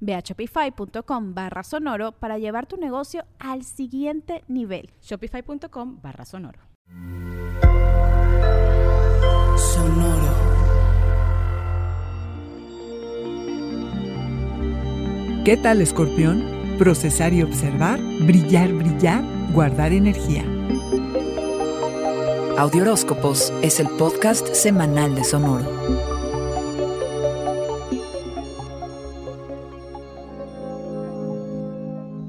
Ve a shopify.com barra sonoro para llevar tu negocio al siguiente nivel. Shopify.com barra sonoro. Sonoro. ¿Qué tal, escorpión? Procesar y observar, brillar, brillar, guardar energía. Audioróscopos es el podcast semanal de Sonoro.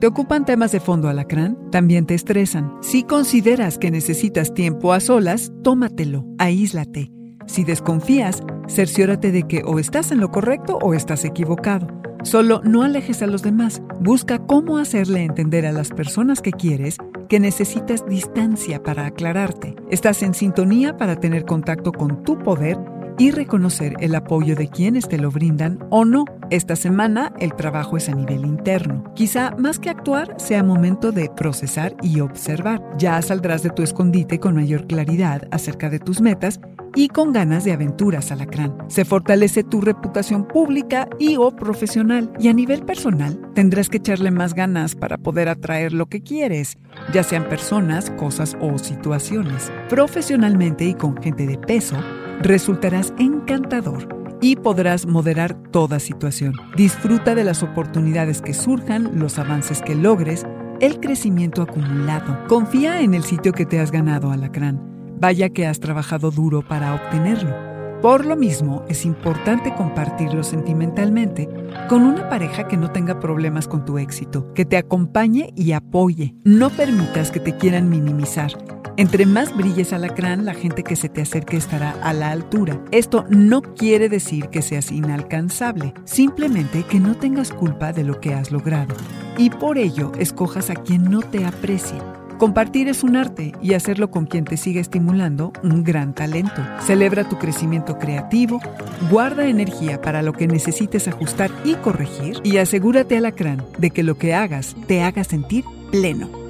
¿Te ocupan temas de fondo alacrán? También te estresan. Si consideras que necesitas tiempo a solas, tómatelo, aíslate. Si desconfías, cerciórate de que o estás en lo correcto o estás equivocado. Solo no alejes a los demás. Busca cómo hacerle entender a las personas que quieres que necesitas distancia para aclararte. Estás en sintonía para tener contacto con tu poder y reconocer el apoyo de quienes te lo brindan o no. Esta semana el trabajo es a nivel interno. Quizá más que actuar sea momento de procesar y observar. Ya saldrás de tu escondite con mayor claridad acerca de tus metas y con ganas de aventuras alacrán. Se fortalece tu reputación pública y o profesional y a nivel personal tendrás que echarle más ganas para poder atraer lo que quieres, ya sean personas, cosas o situaciones. Profesionalmente y con gente de peso, resultarás encantador y podrás moderar toda situación. Disfruta de las oportunidades que surjan, los avances que logres, el crecimiento acumulado. Confía en el sitio que te has ganado, Alacrán. Vaya que has trabajado duro para obtenerlo. Por lo mismo, es importante compartirlo sentimentalmente con una pareja que no tenga problemas con tu éxito, que te acompañe y apoye. No permitas que te quieran minimizar entre más brilles alacrán, la gente que se te acerque estará a la altura. Esto no quiere decir que seas inalcanzable, simplemente que no tengas culpa de lo que has logrado. Y por ello, escojas a quien no te aprecie. Compartir es un arte y hacerlo con quien te siga estimulando un gran talento. Celebra tu crecimiento creativo, guarda energía para lo que necesites ajustar y corregir y asegúrate alacrán de que lo que hagas te haga sentir pleno.